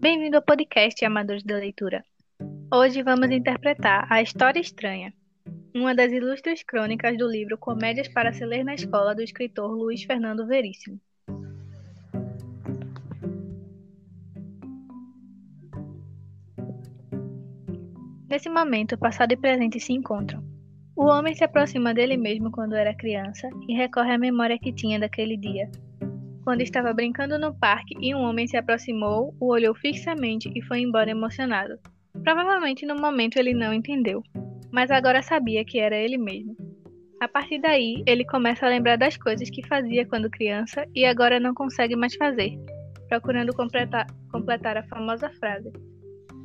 Bem-vindo ao podcast Amadores da Leitura. Hoje vamos interpretar A História Estranha, uma das ilustres crônicas do livro Comédias para se ler na escola do escritor Luiz Fernando Veríssimo. Nesse momento, passado e presente se encontram. O homem se aproxima dele mesmo quando era criança e recorre à memória que tinha daquele dia, quando estava brincando no parque e um homem se aproximou, o olhou fixamente e foi embora emocionado. Provavelmente no momento ele não entendeu, mas agora sabia que era ele mesmo. A partir daí, ele começa a lembrar das coisas que fazia quando criança e agora não consegue mais fazer, procurando completar, completar a famosa frase: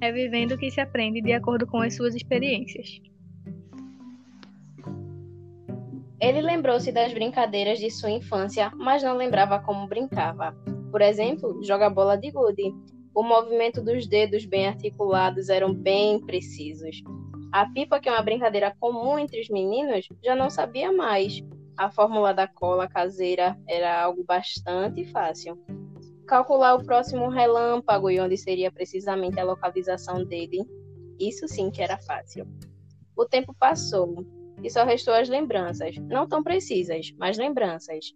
É vivendo que se aprende de acordo com as suas experiências. Ele lembrou-se das brincadeiras de sua infância, mas não lembrava como brincava. Por exemplo, jogar bola de gude. O movimento dos dedos bem articulados eram bem precisos. A pipa, que é uma brincadeira comum entre os meninos, já não sabia mais. A fórmula da cola caseira era algo bastante fácil. Calcular o próximo relâmpago e onde seria precisamente a localização dele, isso sim que era fácil. O tempo passou e só restou as lembranças, não tão precisas, mas lembranças.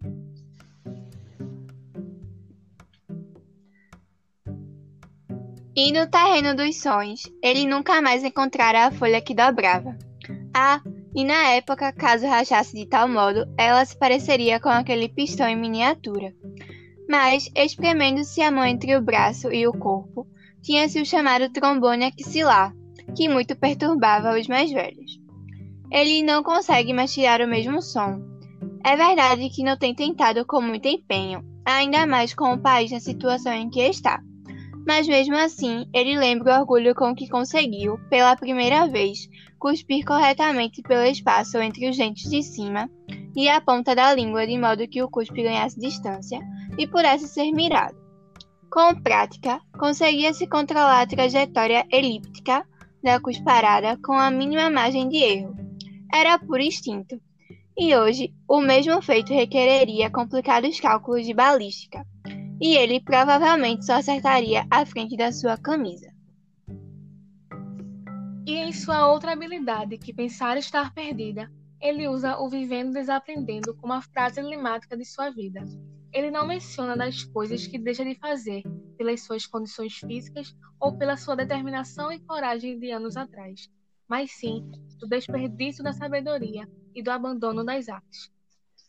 E no terreno dos sonhos, ele nunca mais encontrara a folha que dobrava. Ah, e na época, caso rachasse de tal modo, ela se pareceria com aquele pistão em miniatura. Mas, espremendo-se a mão entre o braço e o corpo, tinha-se o chamado trombone axilar, que muito perturbava os mais velhos. Ele não consegue mais tirar o mesmo som. É verdade que não tem tentado com muito empenho, ainda mais com o país na situação em que está. Mas mesmo assim, ele lembra o orgulho com que conseguiu, pela primeira vez, cuspir corretamente pelo espaço entre os dentes de cima e a ponta da língua de modo que o cuspe ganhasse distância e pudesse ser mirado. Com prática, conseguia-se controlar a trajetória elíptica da cusparada com a mínima margem de erro era por instinto, e hoje o mesmo feito requereria complicados cálculos de balística, e ele provavelmente só acertaria a frente da sua camisa. E em sua outra habilidade, que pensar estar perdida, ele usa o vivendo desaprendendo como a frase emblemática de sua vida. Ele não menciona das coisas que deixa de fazer pelas suas condições físicas ou pela sua determinação e coragem de anos atrás, mas sim do desperdício da sabedoria e do abandono das artes.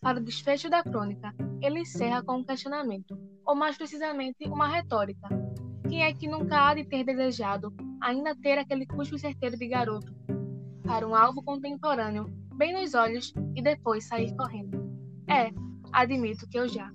Para o desfecho da crônica, ele encerra com um questionamento, ou mais precisamente, uma retórica. Quem é que nunca há de ter desejado ainda ter aquele cuspe certeiro de garoto para um alvo contemporâneo, bem nos olhos, e depois sair correndo? É, admito que eu já.